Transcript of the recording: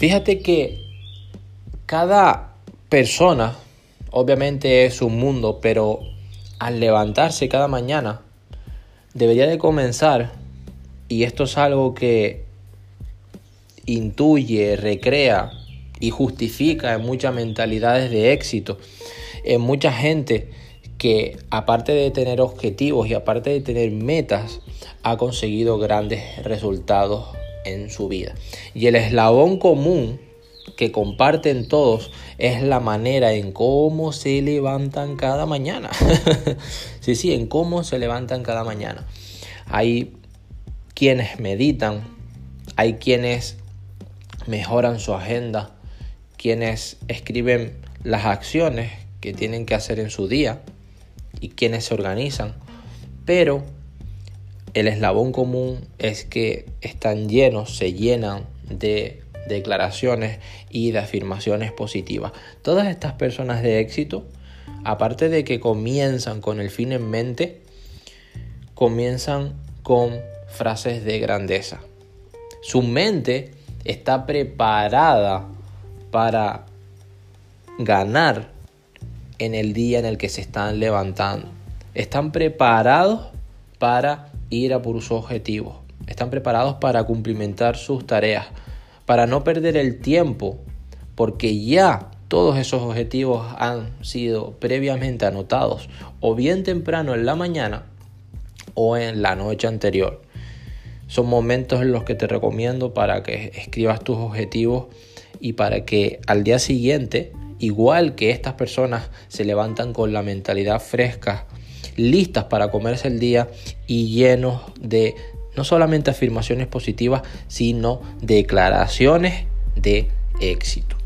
Fíjate que cada persona, obviamente es un mundo, pero al levantarse cada mañana, debería de comenzar, y esto es algo que intuye, recrea y justifica en muchas mentalidades de éxito, en mucha gente que aparte de tener objetivos y aparte de tener metas, ha conseguido grandes resultados en su vida. Y el eslabón común que comparten todos es la manera en cómo se levantan cada mañana. sí, sí, en cómo se levantan cada mañana. Hay quienes meditan, hay quienes mejoran su agenda, quienes escriben las acciones que tienen que hacer en su día y quienes se organizan. Pero el eslabón común es que están llenos, se llenan de declaraciones y de afirmaciones positivas. Todas estas personas de éxito, aparte de que comienzan con el fin en mente, comienzan con frases de grandeza. Su mente está preparada para ganar en el día en el que se están levantando. Están preparados para ir a por sus objetivos. Están preparados para cumplimentar sus tareas, para no perder el tiempo, porque ya todos esos objetivos han sido previamente anotados o bien temprano en la mañana o en la noche anterior. Son momentos en los que te recomiendo para que escribas tus objetivos y para que al día siguiente, igual que estas personas se levantan con la mentalidad fresca, listas para comerse el día y llenos de no solamente afirmaciones positivas, sino declaraciones de éxito.